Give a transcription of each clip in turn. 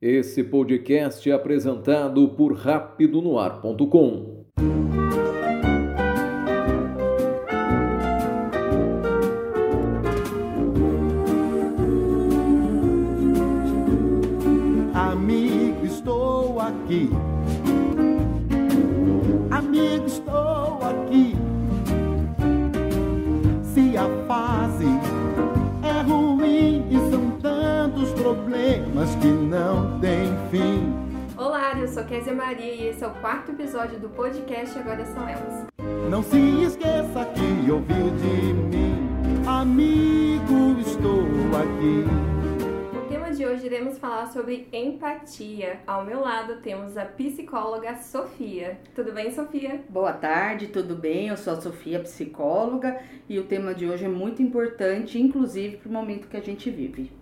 Esse podcast é apresentado por rapidonoar.com. Maria e esse é o quarto episódio do podcast Agora São Elas. Não se esqueça que ouviu de mim. Amigo, estou aqui. No tema de hoje iremos falar sobre empatia. Ao meu lado temos a psicóloga Sofia. Tudo bem, Sofia? Boa tarde, tudo bem? Eu sou a Sofia, psicóloga, e o tema de hoje é muito importante, inclusive para o momento que a gente vive.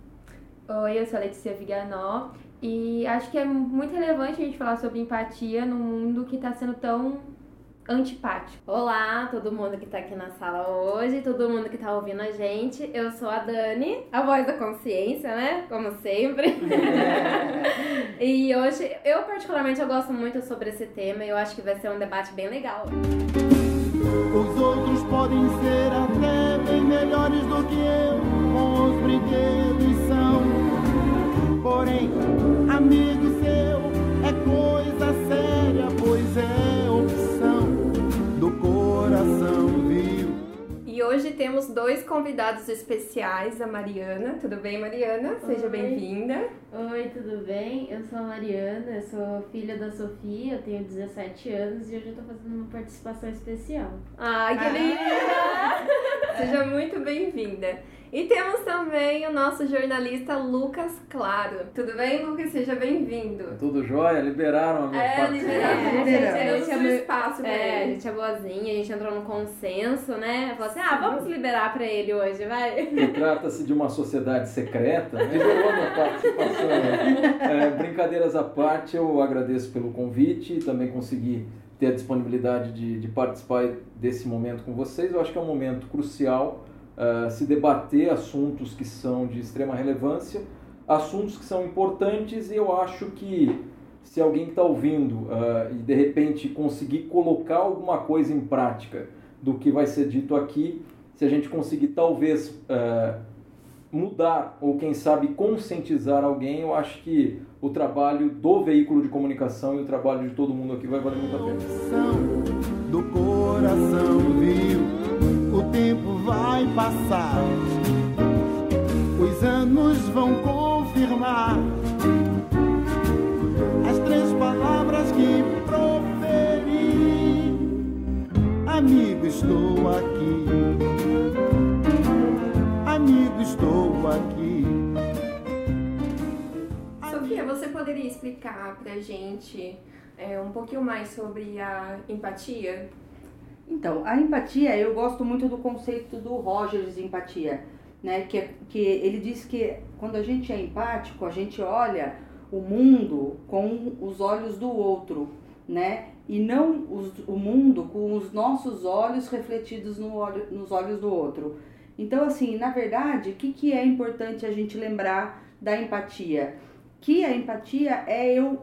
Oi, eu sou a Letícia Viganó e acho que é muito relevante a gente falar sobre empatia num mundo que está sendo tão antipático. Olá, todo mundo que tá aqui na sala hoje, todo mundo que tá ouvindo a gente. Eu sou a Dani, a voz da consciência, né? Como sempre. e hoje, eu particularmente eu gosto muito sobre esse tema e eu acho que vai ser um debate bem legal. Os outros podem ser até bem melhores do que eu, bons brinquedos Porém, amigo seu é coisa séria, pois é opção do coração, viu? E hoje temos dois convidados especiais, a Mariana. Tudo bem, Mariana? Seja bem-vinda. Oi, tudo bem? Eu sou a Mariana, eu sou filha da Sofia, eu tenho 17 anos e hoje eu tô fazendo uma participação especial. Ai, que linda! Seja muito bem-vinda. E temos também o nosso jornalista Lucas Claro. Tudo bem, Lucas? Seja bem-vindo. Tudo jóia? Liberaram a minha É, parte. liberado. É, tirou o A gente é mu- espaço pra É, a ele. gente é boazinha, a gente entrou num consenso, né? Falou assim, ah, vamos liberar pra ele hoje, vai. E Trata-se de uma sociedade secreta. Liberou a minha participação. né? É, brincadeiras à parte, eu agradeço pelo convite e também consegui ter a disponibilidade de, de participar desse momento com vocês. Eu acho que é um momento crucial ah, se debater assuntos que são de extrema relevância, assuntos que são importantes e eu acho que se alguém que está ouvindo ah, e de repente conseguir colocar alguma coisa em prática do que vai ser dito aqui, se a gente conseguir talvez ah, mudar ou quem sabe conscientizar alguém, eu acho que o trabalho do veículo de comunicação e o trabalho de todo mundo aqui vai valer muito a pena. Passar, os anos vão confirmar as três palavras que proferi. Amigo, estou aqui. Amigo, estou aqui. Sofia, você poderia explicar pra gente é, um pouquinho mais sobre a empatia? Então, a empatia, eu gosto muito do conceito do Rogers de empatia, né? Que, é- que ele diz que quando a gente é empático, a gente olha o mundo com os olhos do outro, né? E não os- o mundo com os nossos olhos refletidos no olho- nos olhos do outro. Então, assim, na verdade, o que, que é importante a gente lembrar da empatia? Que a empatia é eu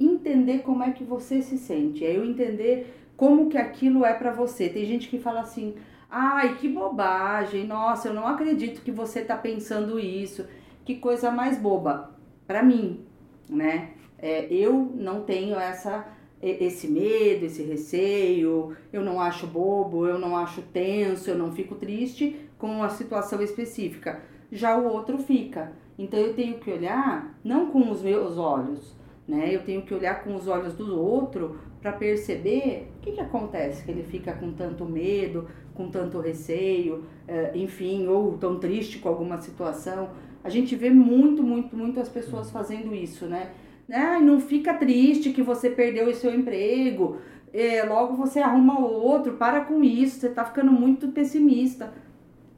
entender como é que você se sente, é eu entender como que aquilo é pra você. Tem gente que fala assim: "Ai, que bobagem. Nossa, eu não acredito que você tá pensando isso. Que coisa mais boba." Pra mim, né? É, eu não tenho essa esse medo, esse receio, eu não acho bobo, eu não acho tenso, eu não fico triste com uma situação específica. Já o outro fica. Então eu tenho que olhar não com os meus olhos, né? Eu tenho que olhar com os olhos do outro para perceber o que, que acontece, que ele fica com tanto medo, com tanto receio, eh, enfim, ou tão triste com alguma situação. A gente vê muito, muito, muito as pessoas fazendo isso, né? Ai, não fica triste que você perdeu o seu emprego, eh, logo você arruma outro, para com isso, você tá ficando muito pessimista.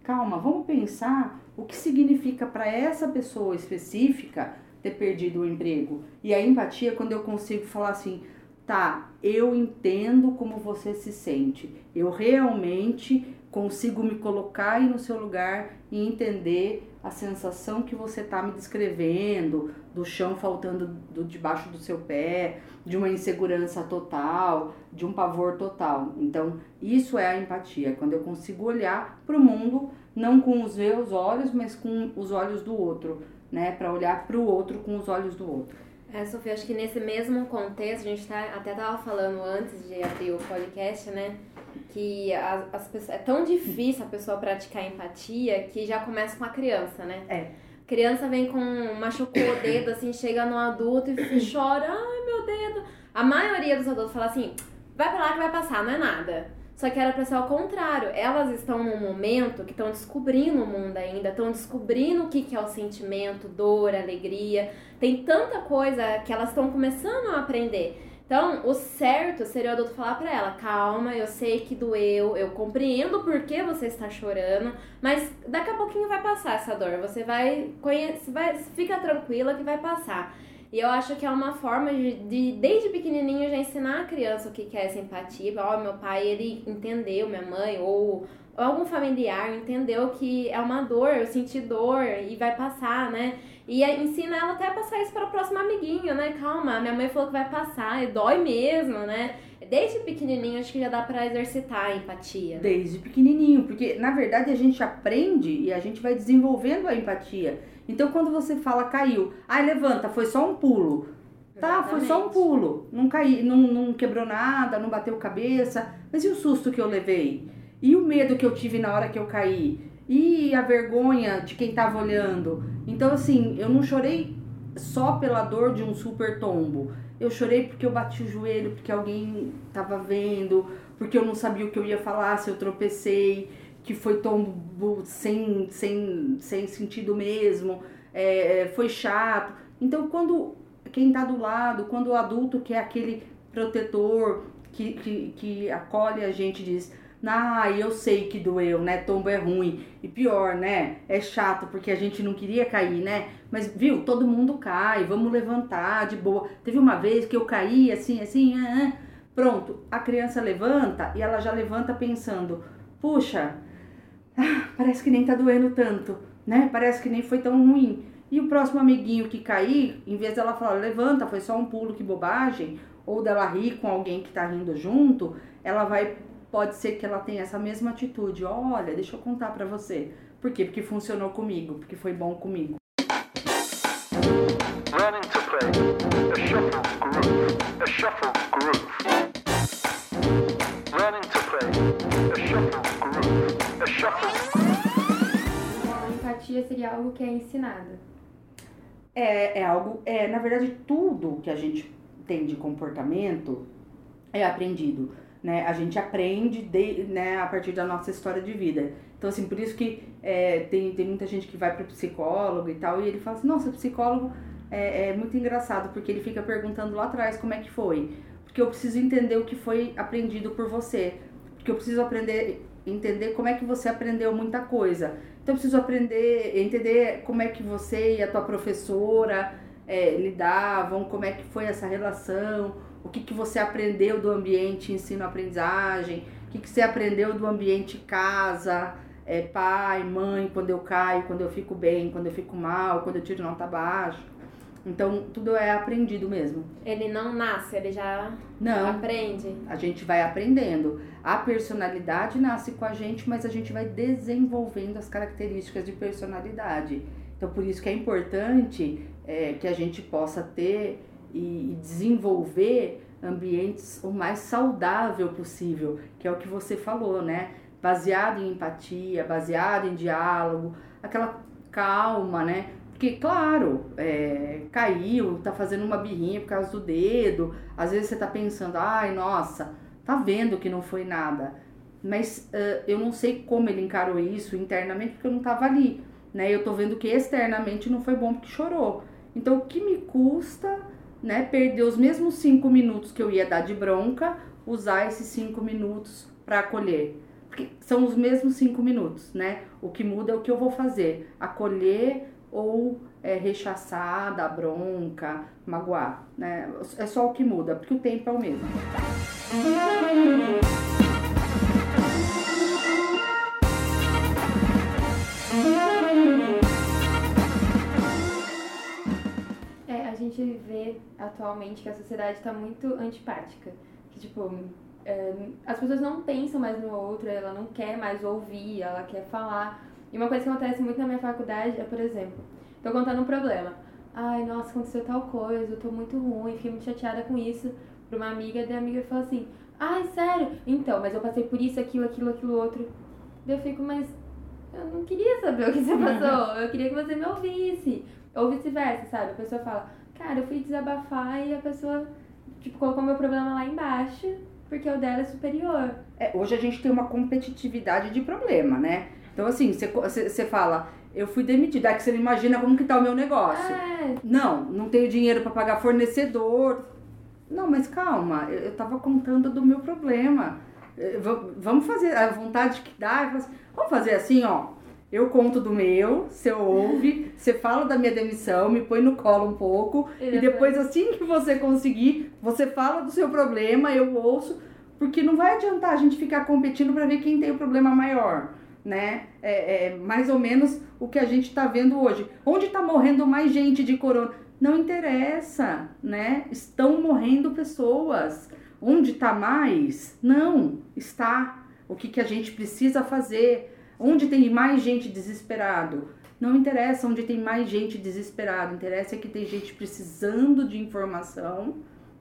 Calma, vamos pensar o que significa para essa pessoa específica ter perdido o emprego. E a empatia é quando eu consigo falar assim, tá, eu entendo como você se sente. Eu realmente consigo me colocar aí no seu lugar e entender a sensação que você está me descrevendo, do chão faltando do, debaixo do seu pé, de uma insegurança total, de um pavor total. Então, isso é a empatia, quando eu consigo olhar para o mundo não com os meus olhos, mas com os olhos do outro, né? Para olhar para o outro com os olhos do outro. É, Sofia, acho que nesse mesmo contexto, a gente tá, até tava falando antes de abrir o podcast, né? Que as, as pessoas, é tão difícil a pessoa praticar empatia que já começa com a criança, né? É. Criança vem com. machucou o dedo, assim, chega no adulto e chora, ai meu dedo. A maioria dos adultos fala assim: vai pra lá que vai passar, não é nada. Só que era pra ser ao contrário. Elas estão num momento que estão descobrindo o mundo ainda, estão descobrindo o que, que é o sentimento, dor, alegria. Tem tanta coisa que elas estão começando a aprender. Então, o certo seria o adulto falar para ela: calma, eu sei que doeu, eu compreendo por que você está chorando, mas daqui a pouquinho vai passar essa dor. Você vai conhecer, vai, fica tranquila que vai passar. E eu acho que é uma forma de, de desde pequenininho, já ensinar a criança o que é essa empatia. Ó, oh, meu pai, ele entendeu, minha mãe, ou, ou algum familiar entendeu que é uma dor, eu senti dor e vai passar, né? E ensina ela até a passar isso para o próximo amiguinho, né? Calma, minha mãe falou que vai passar, e dói mesmo, né? Desde pequenininho acho que já dá para exercitar a empatia. Né? Desde pequenininho, porque na verdade a gente aprende e a gente vai desenvolvendo a empatia. Então quando você fala caiu, ai levanta, foi só um pulo. Tá, Exatamente. foi só um pulo. Não caí, não, não quebrou nada, não bateu cabeça. Mas e o susto que eu levei? E o medo que eu tive na hora que eu caí? E a vergonha de quem tava olhando? Então, assim, eu não chorei só pela dor de um super tombo. Eu chorei porque eu bati o joelho, porque alguém tava vendo, porque eu não sabia o que eu ia falar se eu tropecei, que foi tombo sem, sem, sem sentido mesmo, é, foi chato. Então, quando quem tá do lado, quando o adulto que é aquele protetor que, que, que acolhe a gente diz ah, eu sei que doeu, né? Tombo é ruim. E pior, né? É chato porque a gente não queria cair, né? Mas viu, todo mundo cai, vamos levantar de boa. Teve uma vez que eu caí assim, assim, ah. pronto. A criança levanta e ela já levanta pensando: puxa, ah, parece que nem tá doendo tanto, né? Parece que nem foi tão ruim. E o próximo amiguinho que cair, em vez dela falar, levanta, foi só um pulo, que bobagem, ou dela rir com alguém que tá rindo junto, ela vai pode ser que ela tenha essa mesma atitude. Olha, deixa eu contar para você. Por quê? Porque funcionou comigo, porque foi bom comigo. Running to play, a shuffle groove, a shuffle Seria algo que é ensinado. É, é algo, é, na verdade, tudo que a gente tem de comportamento é aprendido né? A gente aprende de, né, a partir da nossa história de vida. Então, assim, por isso que é, tem, tem muita gente que vai para psicólogo e tal, e ele fala assim, nossa, psicólogo é, é muito engraçado, porque ele fica perguntando lá atrás como é que foi. Porque eu preciso entender o que foi aprendido por você. Porque eu preciso aprender, entender como é que você aprendeu muita coisa. Então, eu preciso aprender, entender como é que você e a tua professora é, lidavam, como é que foi essa relação, o que, que você aprendeu do ambiente ensino-aprendizagem, o que, que você aprendeu do ambiente casa, é, pai, mãe, quando eu caio, quando eu fico bem, quando eu fico mal, quando eu tiro nota baixa. Então, tudo é aprendido mesmo. Ele não nasce, ele já não, aprende. A gente vai aprendendo. A personalidade nasce com a gente, mas a gente vai desenvolvendo as características de personalidade. Então, por isso que é importante é, que a gente possa ter e desenvolver ambientes o mais saudável possível, que é o que você falou, né? Baseado em empatia, baseado em diálogo, aquela calma, né? Porque, claro, é, caiu, tá fazendo uma birrinha por causa do dedo, às vezes você tá pensando, ai, nossa, tá vendo que não foi nada. Mas uh, eu não sei como ele encarou isso internamente, porque eu não tava ali, né? Eu tô vendo que externamente não foi bom porque chorou. Então, o que me custa né, perder os mesmos cinco minutos que eu ia dar de bronca, usar esses cinco minutos para acolher. Porque são os mesmos cinco minutos, né? O que muda é o que eu vou fazer: acolher ou é, rechaçar, dar bronca, magoar, né? É só o que muda, porque o tempo é o mesmo. É, a gente vê atualmente que a sociedade está muito antipática. Que, tipo, é, as pessoas não pensam mais no outro, ela não quer mais ouvir, ela quer falar. E uma coisa que acontece muito na minha faculdade é, por exemplo, tô contando um problema. Ai, nossa, aconteceu tal coisa, eu tô muito ruim, fiquei muito chateada com isso. Pra uma amiga, daí a amiga fala assim, ai, sério? Então, mas eu passei por isso, aquilo, aquilo, aquilo, outro. Daí eu fico, mas eu não queria saber o que você passou, eu queria que você me ouvisse. Ou vice-versa, sabe? A pessoa fala, cara, eu fui desabafar e a pessoa, tipo, colocou meu problema lá embaixo, porque o dela é superior. É, hoje a gente tem uma competitividade de problema, né? Então, assim, você- fala, eu fui demitida, é que você não imagina como que tá o meu negócio. É, Não, não tenho dinheiro para pagar fornecedor. Não, mas calma, eu, eu tava contando do meu problema. Eh, va- Vamos fazer a vontade que dá. eu assim, Vamos fazer assim, ó. Eu conto do meu, você ouve, você fala da minha demissão, me põe no colo um pouco. E depois, assim que você conseguir, você fala do seu problema, eu ouço. Porque não vai adiantar a gente ficar competindo para ver quem tem o problema maior, né? É, é mais ou menos o que a gente está vendo hoje. Onde está morrendo mais gente de corona? Não interessa, né? Estão morrendo pessoas. Onde está mais? Não, está. O que, que a gente precisa fazer? Onde tem mais gente desesperado? Não interessa onde tem mais gente desesperada, interessa é que tem gente precisando de informação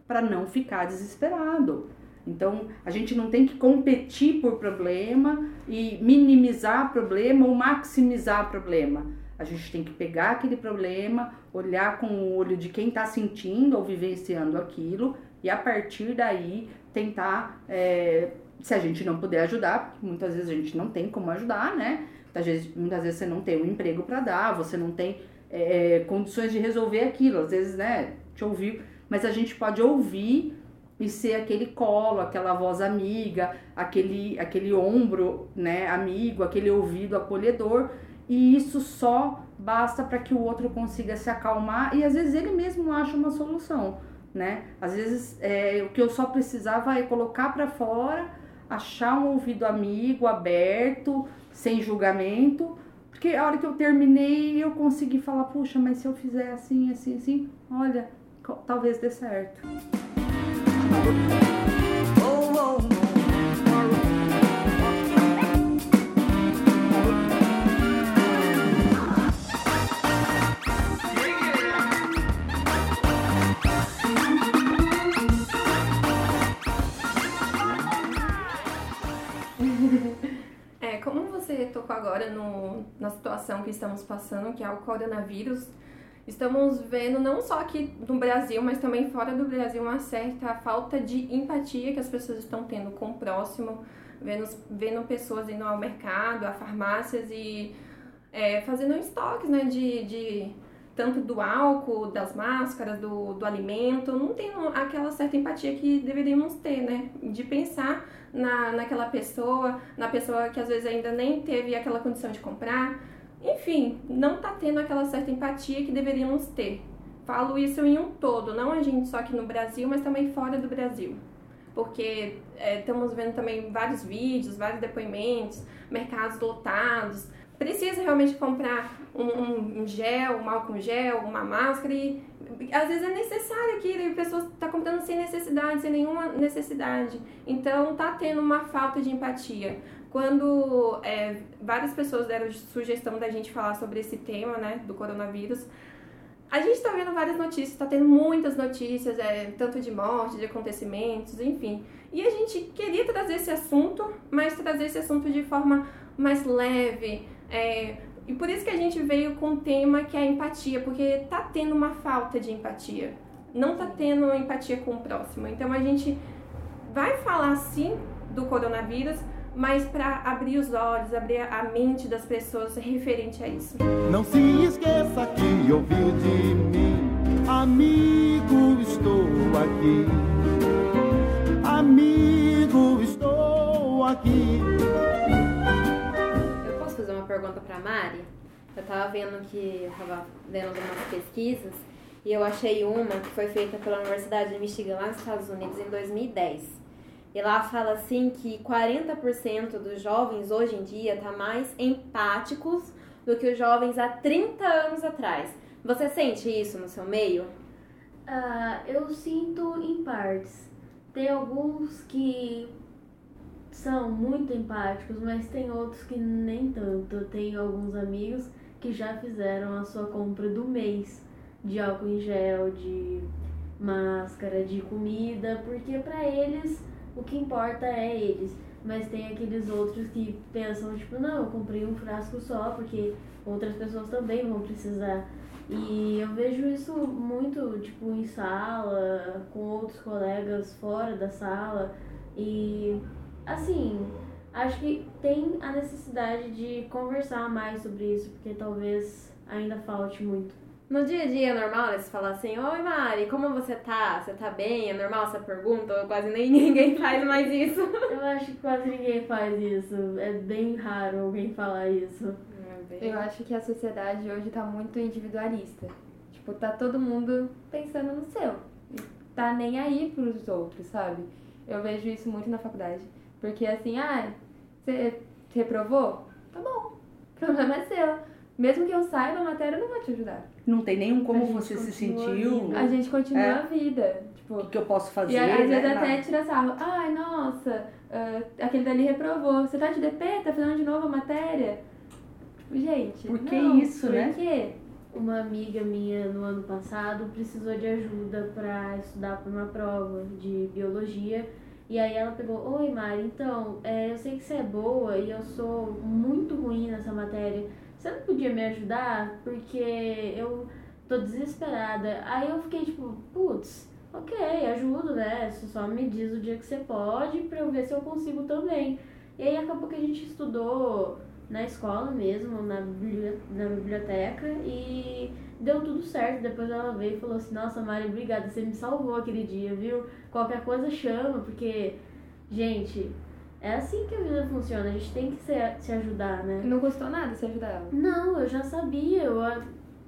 para não ficar desesperado. Então, a gente não tem que competir por problema e minimizar problema ou maximizar problema. A gente tem que pegar aquele problema, olhar com o olho de quem está sentindo ou vivenciando aquilo e a partir daí tentar, é, se a gente não puder ajudar, porque muitas vezes a gente não tem como ajudar, né? Muitas vezes, muitas vezes você não tem um emprego para dar, você não tem é, condições de resolver aquilo, às vezes, né? Te ouvir, mas a gente pode ouvir e ser aquele colo, aquela voz amiga, aquele, aquele ombro, né, amigo, aquele ouvido acolhedor, e isso só basta para que o outro consiga se acalmar e às vezes ele mesmo acha uma solução, né? Às vezes é, o que eu só precisava é colocar para fora, achar um ouvido amigo, aberto, sem julgamento, porque a hora que eu terminei eu consegui falar, puxa, mas se eu fizer assim, assim, assim, olha, talvez dê certo. É, como você tocou agora no, na situação que estamos passando, que é o coronavírus, estamos vendo não só aqui no Brasil, mas também fora do Brasil uma certa falta de empatia que as pessoas estão tendo com o próximo, vendo, vendo pessoas indo ao mercado, a farmácias e é, fazendo estoques né, de, de tanto do álcool, das máscaras, do, do alimento, não tendo aquela certa empatia que deveríamos ter, né? De pensar na, naquela pessoa, na pessoa que às vezes ainda nem teve aquela condição de comprar. Enfim, não tá tendo aquela certa empatia que deveríamos ter. Falo isso em um todo, não a gente só aqui no Brasil, mas também fora do Brasil. Porque é, estamos vendo também vários vídeos, vários depoimentos, mercados lotados. Precisa realmente comprar um, um, gel, um álcool gel, uma máscara e às vezes é necessário aquilo e a pessoa está comprando sem necessidade, sem nenhuma necessidade. Então tá tendo uma falta de empatia. Quando é, várias pessoas deram sugestão da gente falar sobre esse tema, né, do coronavírus, a gente está vendo várias notícias, está tendo muitas notícias, é, tanto de morte, de acontecimentos, enfim. E a gente queria trazer esse assunto, mas trazer esse assunto de forma mais leve. É, e por isso que a gente veio com o tema que é a empatia, porque tá tendo uma falta de empatia. Não tá tendo empatia com o próximo. Então a gente vai falar sim do coronavírus, mas para abrir os olhos, abrir a mente das pessoas referente a isso. Não se esqueça que ouviu de mim, amigo, estou aqui. Amigo, estou aqui. Eu posso fazer uma pergunta pra Mari? Eu tava vendo que eu tava vendo algumas pesquisas e eu achei uma que foi feita pela Universidade de Michigan lá nos Estados Unidos em 2010. E lá fala assim que 40% dos jovens hoje em dia tá mais empáticos do que os jovens há 30 anos atrás. Você sente isso no seu meio? Ah, eu sinto em partes. Tem alguns que são muito empáticos, mas tem outros que nem tanto. Eu tenho alguns amigos que já fizeram a sua compra do mês de álcool em gel, de máscara, de comida, porque para eles o que importa é eles. Mas tem aqueles outros que pensam, tipo, não, eu comprei um frasco só, porque outras pessoas também vão precisar. E eu vejo isso muito, tipo, em sala, com outros colegas fora da sala. E, assim, acho que tem a necessidade de conversar mais sobre isso, porque talvez ainda falte muito. No dia a dia é normal eles falar assim, oi Mari, como você tá? Você tá bem? É normal essa pergunta? Ou quase nem ninguém faz mais isso? Eu acho que quase ninguém faz isso. É bem raro alguém falar isso. Eu acho que a sociedade hoje tá muito individualista. Tipo, tá todo mundo pensando no seu. E tá nem aí pros outros, sabe? Eu vejo isso muito na faculdade. Porque assim, ah, você reprovou? Tá bom. O problema é seu. Mesmo que eu saiba a matéria, eu não vou te ajudar. Não tem nenhum como você se sentiu. A gente continua É. a vida. Tipo, O que, que eu posso fazer? E às vezes né? até tira sarro. Ai, nossa, ah, aquele dali reprovou. Você tá de DP? Tá fazendo de novo a matéria? Tipo, gente. Por que não, isso, por né? quê? Uma amiga minha no ano passado precisou de ajuda para estudar para uma prova de biologia. E aí ela pegou, oi Mari, então, é, eu sei que você é boa e eu sou muito ruim nessa matéria. Você não podia me ajudar? Porque eu tô desesperada. Aí eu fiquei tipo, putz, ok, ajudo, né? Você só me diz o dia que você pode pra eu ver se eu consigo também. E aí acabou que a gente estudou na escola mesmo, na, na biblioteca, e deu tudo certo. Depois ela veio e falou assim, nossa Mari, obrigada, você me salvou aquele dia, viu? Qualquer coisa chama, porque, gente, é assim que a vida funciona, a gente tem que se, se ajudar, né? Não custou nada você ajudar ela. Não, eu já sabia, eu ah,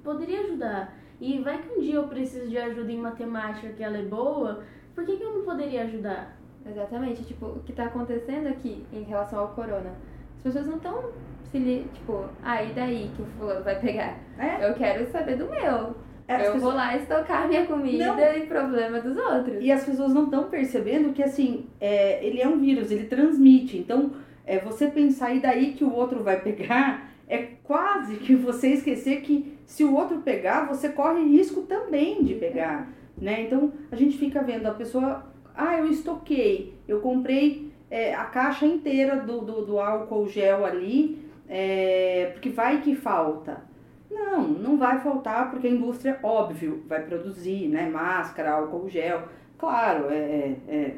poderia ajudar. E vai que um dia eu preciso de ajuda em matemática, que ela é boa, por que, que eu não poderia ajudar? Exatamente. Tipo, o que tá acontecendo aqui em relação ao corona? As pessoas não estão se li... Tipo, ah, e daí que o fulano vai pegar? É, Eu quero saber do meu. As eu pessoas- vou lá estocar minha comida Não. e problema dos outros. E as pessoas não estão percebendo que, assim, é, ele é um vírus, ele transmite. Então, é, você pensar e daí que o outro vai pegar, é quase que você esquecer que se o outro pegar, você corre risco também de pegar, né? Então, a gente fica vendo a pessoa, ah, eu estoquei, eu comprei é, a caixa inteira do, do, do álcool gel ali, é, porque vai que falta. Não, não vai faltar porque a indústria, óbvio, vai produzir, né? Máscara, álcool gel. Claro, é, é-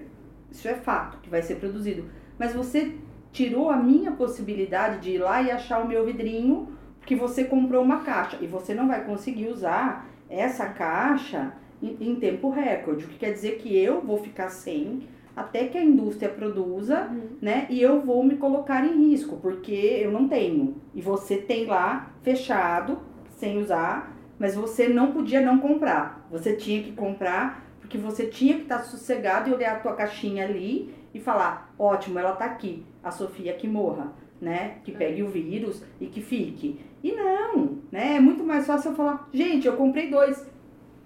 isso é fato que vai ser produzido. Mas você tirou a minha possibilidade de ir lá e achar o meu vidrinho porque você comprou uma caixa e você não vai conseguir usar essa caixa em, em tempo recorde. O que quer dizer que eu vou ficar sem até que a indústria produza, né? E eu vou me colocar em risco porque eu não tenho. E você tem lá fechado, sem usar, mas você não podia não comprar. Você tinha que comprar porque você tinha que estar sossegado e olhar a tua caixinha ali e falar: ótimo, ela tá aqui, a Sofia que morra, né? Que pegue o vírus e que fique. E não, né? É muito mais fácil eu falar: gente, eu comprei dois,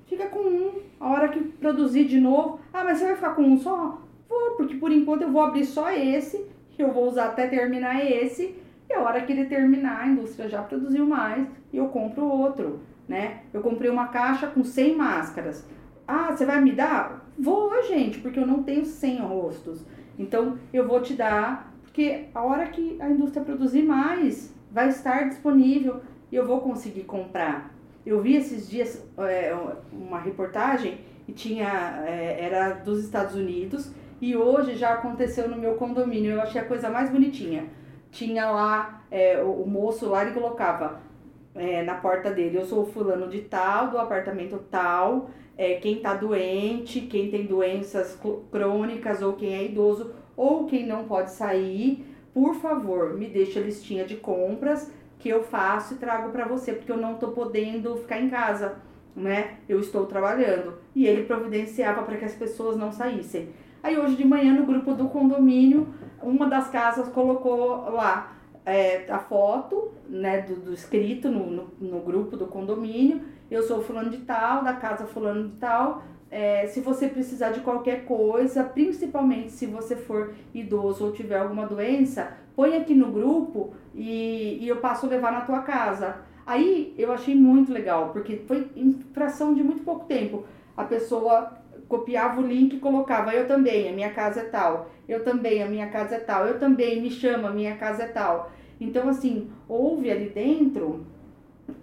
fica com um. A hora que produzir de novo, ah, mas você vai ficar com um só? Vou, porque por enquanto eu vou abrir só esse, eu vou usar até terminar esse. E a hora que ele terminar, a indústria já produziu mais e eu compro outro, né? Eu comprei uma caixa com 100 máscaras. Ah, você vai me dar? Vou, gente, porque eu não tenho 100 rostos. Então, eu vou te dar, porque a hora que a indústria produzir mais, vai estar disponível e eu vou conseguir comprar. Eu vi esses dias é, uma reportagem e tinha, é, era dos Estados Unidos e hoje já aconteceu no meu condomínio. Eu achei a coisa mais bonitinha. Tinha lá, é, o, moço lá, ele colocava é, na porta dele, eu sou o fulano de tal, do apartamento tal, é, quem tá doente, quem tem doenças crônicas ou quem é idoso ou quem não pode sair, por favor, me deixa a listinha de compras que eu faço e trago para você, porque eu não tô podendo ficar em casa, né? Eu estou trabalhando. E ele providenciava para que as pessoas não saíssem. Aí hoje de manhã no grupo do condomínio, uma das casas colocou lá é, a foto né, do, do escrito no, no, no grupo do condomínio. Eu sou fulano de tal, da casa fulano de tal. É, se você precisar de qualquer coisa, principalmente se você for idoso ou tiver alguma doença, põe aqui no grupo e, e eu passo levar na tua casa. Aí eu achei muito legal, porque foi em fração de muito pouco tempo. A pessoa copiava o link e colocava, eu também, a minha casa é tal, eu também, a minha casa é tal, eu também, me chama, minha casa é tal. Então, assim, houve ali dentro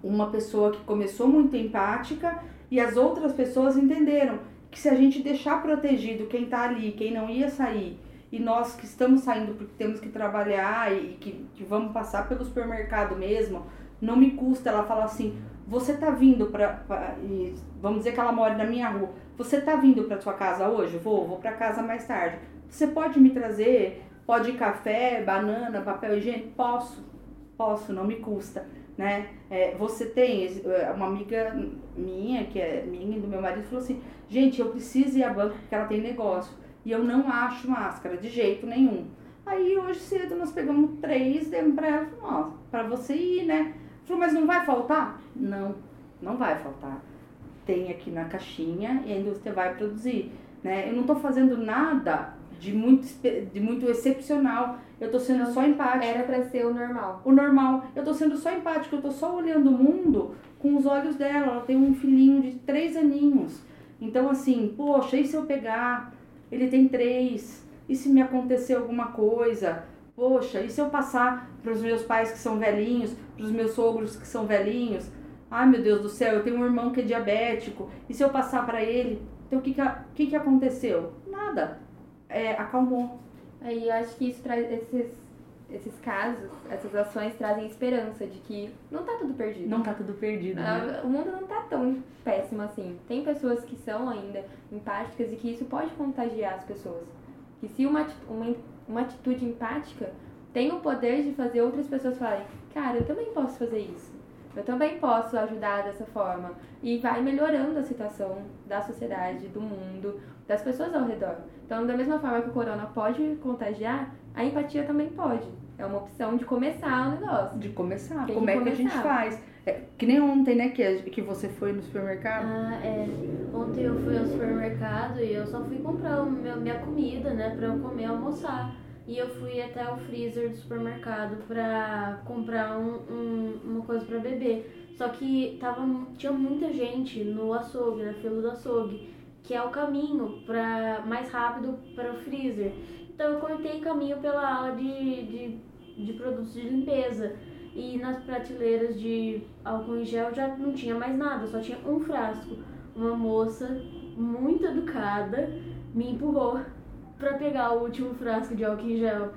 uma pessoa que começou muito empática e as outras pessoas entenderam que se a gente deixar protegido quem está ali, quem não ia sair, e nós que estamos saindo porque temos que trabalhar e que, que vamos passar pelo supermercado mesmo, não me custa ela falar assim, você tá vindo para vamos dizer que ela mora na minha rua, você tá vindo para sua casa hoje? Vou, vou para casa mais tarde. Você pode me trazer pode café, banana, papel higiênico? Posso, posso, não me custa né? É, você tem é, uma amiga minha, que é minha e do meu marido, falou assim: gente, eu preciso ir à banca porque ela tem negócio e eu não acho máscara de jeito nenhum. Aí hoje cedo nós pegamos três, demos pra ela, pra você ir, né? Falou, mas não vai faltar? Não, não vai faltar. Tem aqui na caixinha e a indústria vai produzir, né? Eu não tô fazendo nada de muito, de muito excepcional. Eu tô sendo só empática. Era para ser o normal. O normal. Eu tô sendo só empática, eu tô só olhando o mundo com os olhos dela. Ela tem um filhinho de três aninhos. Então, assim, poxa, e se eu pegar? Ele tem três. E se me acontecer alguma coisa? Poxa, e se eu passar para os meus pais que são velhinhos, para os meus sogros que são velhinhos? Ai, meu Deus do céu, eu tenho um irmão que é diabético. E se eu passar para ele? Então, o que que, que que aconteceu? Nada é, acalmou. Aí eu acho que isso traz esses, esses casos, essas ações trazem esperança de que não tá tudo perdido. Não tá tudo perdido. Né? Ah, o mundo não tá tão péssimo assim. Tem pessoas que são ainda empáticas e que isso pode contagiar as pessoas. Que se uma, uma, uma atitude empática tem o poder de fazer outras pessoas falarem, cara, eu também posso fazer isso. Eu também posso ajudar dessa forma. E vai melhorando a situação da sociedade, do mundo, das pessoas ao redor. Então, da mesma forma que o corona pode contagiar, a empatia também pode. É uma opção de começar o negócio. De começar. Tem Como que é começar. que a gente faz? É, que nem ontem, né, que, que você foi no supermercado. Ah, é. Ontem eu fui ao supermercado e eu só fui comprar meu, minha comida, né, pra eu comer e almoçar. E eu fui até o freezer do supermercado pra comprar um, um, uma coisa pra beber. Só que tava, tinha muita gente no açougue, na fila do açougue que é o caminho para mais rápido para o freezer. Então eu cortei caminho pela ala de, de, de produtos de limpeza. E nas prateleiras de álcool em gel já não tinha mais nada, só tinha um frasco. Uma moça muito educada me empurrou para pegar o último frasco de álcool em gel.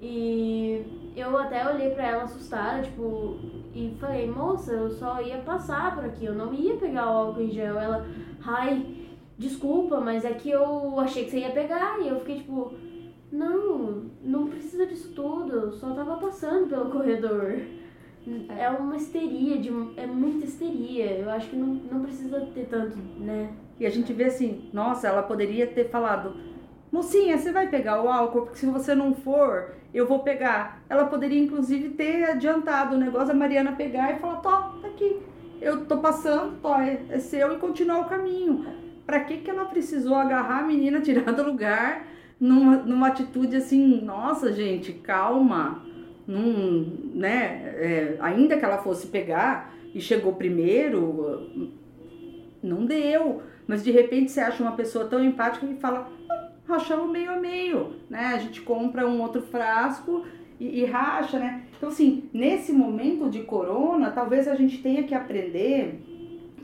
E eu até olhei para ela assustada, tipo, e falei, moça, eu só ia passar por aqui, eu não ia pegar o álcool em gel. Ela, ai, desculpa, mas é que eu achei que você ia pegar. E eu fiquei tipo, não, não precisa disso tudo, eu só tava passando pelo corredor. É, uma histeria, de, é muita histeria. Eu acho que não, não precisa ter tanto, né? E a gente vê assim, nossa, ela poderia ter falado, mocinha, você vai pegar o álcool, porque se você não for, eu vou pegar. Ela poderia, inclusive, ter adiantado o negócio, a Mariana pegar e falar, tô, tá aqui. Eu tô passando, tô, é, é seu e continuar o caminho. Para que, que ela precisou agarrar a menina, tirar do lugar, numa, numa atitude assim, nossa, gente, calma. Num, né, é, ainda que ela fosse pegar e chegou primeiro, não deu. Mas de repente você acha uma pessoa tão empática que fala, ah, rachamos meio a meio, né? A gente compra um outro frasco e, e, racha, né? Então, assim, nesse momento de corona, talvez a gente tenha que aprender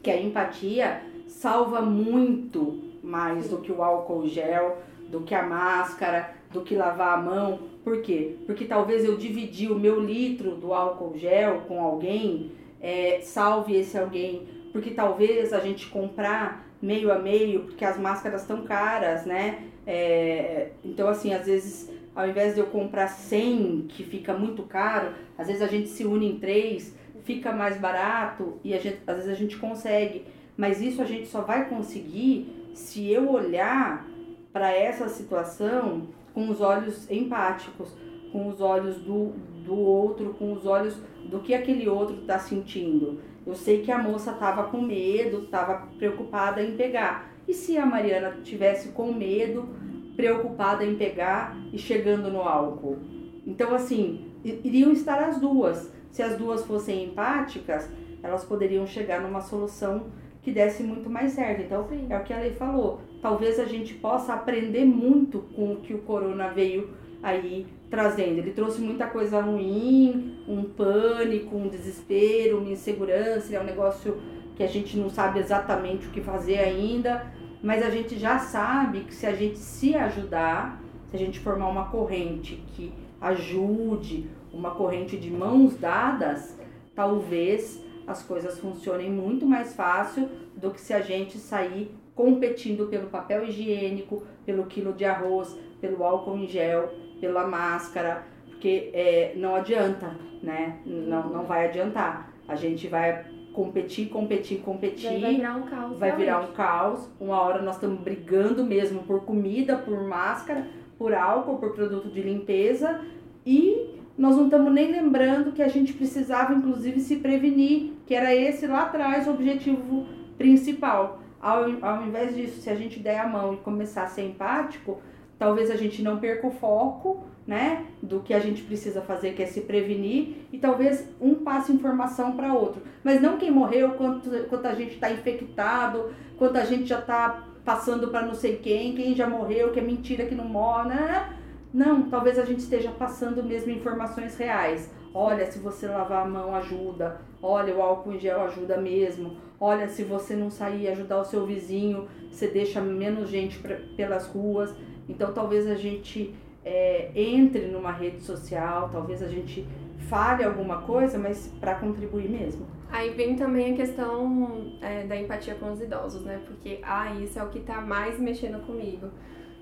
que a empatia salva muito mais do que o álcool gel, do que a máscara, do que lavar a mão. Por quê? Porque talvez eu dividir o meu litro do álcool gel com alguém, é, salve esse alguém. Porque talvez a gente comprar meio a meio, porque as máscaras estão caras, né? É, então, assim, às vezes, ao invés de eu comprar 100, que fica muito caro, às vezes a gente se une em três, fica mais barato e gente, às vezes a gente consegue. Mas isso a gente só vai conseguir se eu olhar para essa situação com os olhos empáticos, com os olhos do, do outro com os olhos do que aquele outro está sentindo. Eu sei que a moça estava com medo, estava preocupada em pegar. E se a Mariana tivesse com medo, preocupada em pegar e chegando no álcool? Então, assim, iriam estar as duas. Se as duas fossem empáticas, elas poderiam chegar numa solução que desse muito mais certo. Então, Sim. é o que a Lei falou. Talvez a gente possa aprender muito com o que o corona veio aí trazendo. Ele trouxe muita coisa ruim, um pânico, um desespero, uma insegurança, é um negócio que a gente não sabe exatamente o que fazer ainda, mas a gente já sabe que se a gente se ajudar, se a gente formar uma corrente que ajude, uma corrente de mãos dadas, talvez as coisas funcionem muito mais fácil do que se a gente sair competindo pelo papel higiênico, pelo quilo de arroz, pelo álcool em gel, pela máscara, porque é, não adianta, né? Não, não vai adiantar. A gente vai competir, competir, competir. Vai virar um caos. Vai virar um caos. Uma hora nós estamos brigando mesmo por comida, por máscara, por álcool, por produto de limpeza e nós não estamos nem lembrando que a gente precisava, inclusive, se prevenir, que era esse lá atrás o objetivo principal. Ao, ao invés disso, se a gente der a mão e começar a ser empático, talvez a gente não perca o foco, né, do que a gente precisa fazer, que é se prevenir, e talvez um passe informação para outro. Mas não quem morreu, quanto, quanto a gente está infectado, quanto a gente já está passando para não sei quem, quem já morreu, que é mentira que não morre, né? Não, talvez a gente esteja passando mesmo informações reais. Olha, se você lavar a mão ajuda. Olha, o álcool em gel ajuda mesmo. Olha, se você não sair ajudar o seu vizinho, você deixa menos gente pra, pelas ruas. Então, talvez a gente é, entre numa rede social, talvez a gente fale alguma coisa, mas para contribuir mesmo. Aí vem também a questão é, da empatia com os idosos, né? Porque, ah, isso é o que tá mais mexendo comigo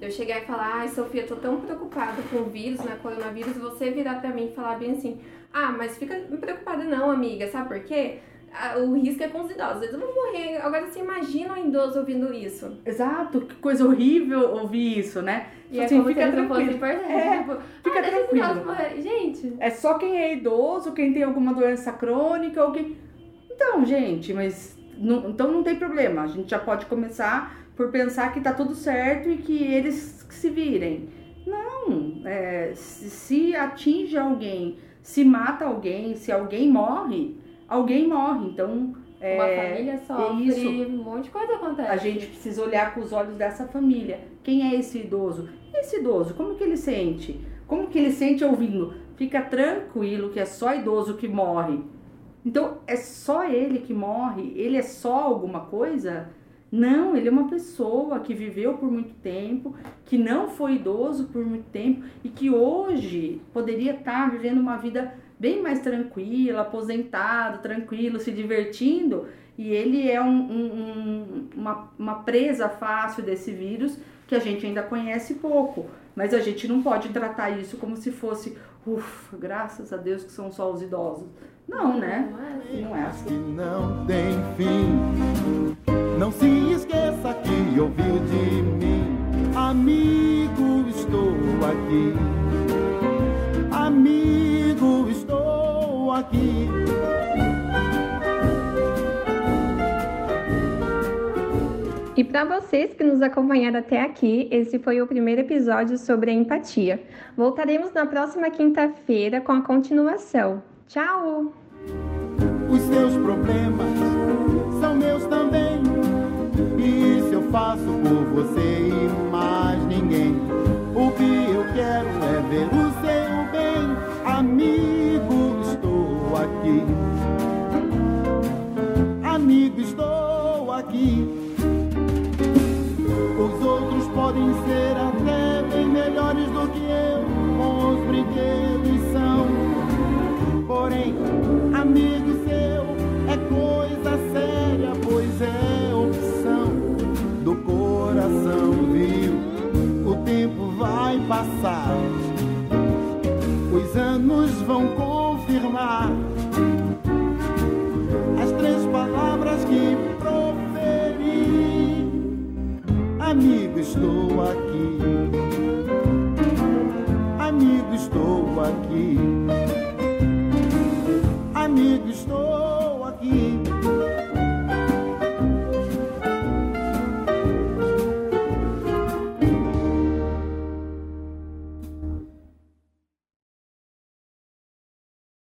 eu chegar e falar, ai Sofia, tô tão preocupada com o vírus, né, coronavírus, você virar pra mim e falar bem assim, ah, mas fica preocupada não, amiga, sabe por quê? O risco é com os idosos, eles vão morrer. Agora você imagina um idoso ouvindo isso. Exato, que coisa horrível ouvir isso, né? E é assim, fica tranquilo. É, tipo, fica ah, tranquilo. Gente. É só quem é idoso, quem tem alguma doença crônica ou quem. Então, gente, mas não, então não tem problema. A gente já pode começar por pensar que tá tudo certo e que eles se virem. Não, é, se atinge alguém, se mata alguém, se alguém morre, alguém morre. Então, é, uma família sofre, isso. um monte de coisa acontece. A gente precisa olhar com os olhos dessa família. Quem é esse idoso? Esse idoso, como que ele sente? Como que ele sente ouvindo? Fica tranquilo que é só idoso que morre. Então, é só ele que morre? Ele é só alguma coisa? Não, ele é uma pessoa que viveu por muito tempo, que não foi idoso por muito tempo e que hoje poderia estar vivendo uma vida bem mais tranquila, aposentado, tranquilo, se divertindo. E ele é um, um, uma, uma presa fácil desse vírus que a gente ainda conhece pouco. Mas a gente não pode tratar isso como se fosse, ufa, graças a Deus que são só os idosos. Não, né? Não é assim. Não tem fim. Não se esqueça que ouviu de mim. Amigo, estou aqui. Amigo, E para vocês que nos acompanharam até aqui, esse foi o primeiro episódio sobre a empatia. Voltaremos na próxima quinta-feira com a continuação. Tchau! Os seus problemas são meus também. E isso eu faço por você e mais ninguém. O que eu quero é ver o seu bem. Amigo, estou aqui. Amigo, estou aqui. Podem ser até bem melhores do que eu. Os brinquedos são Porém, amigo seu é coisa séria, pois é opção do coração, viu? O tempo vai passar, os anos vão confirmar estou aqui. Amigo, estou aqui.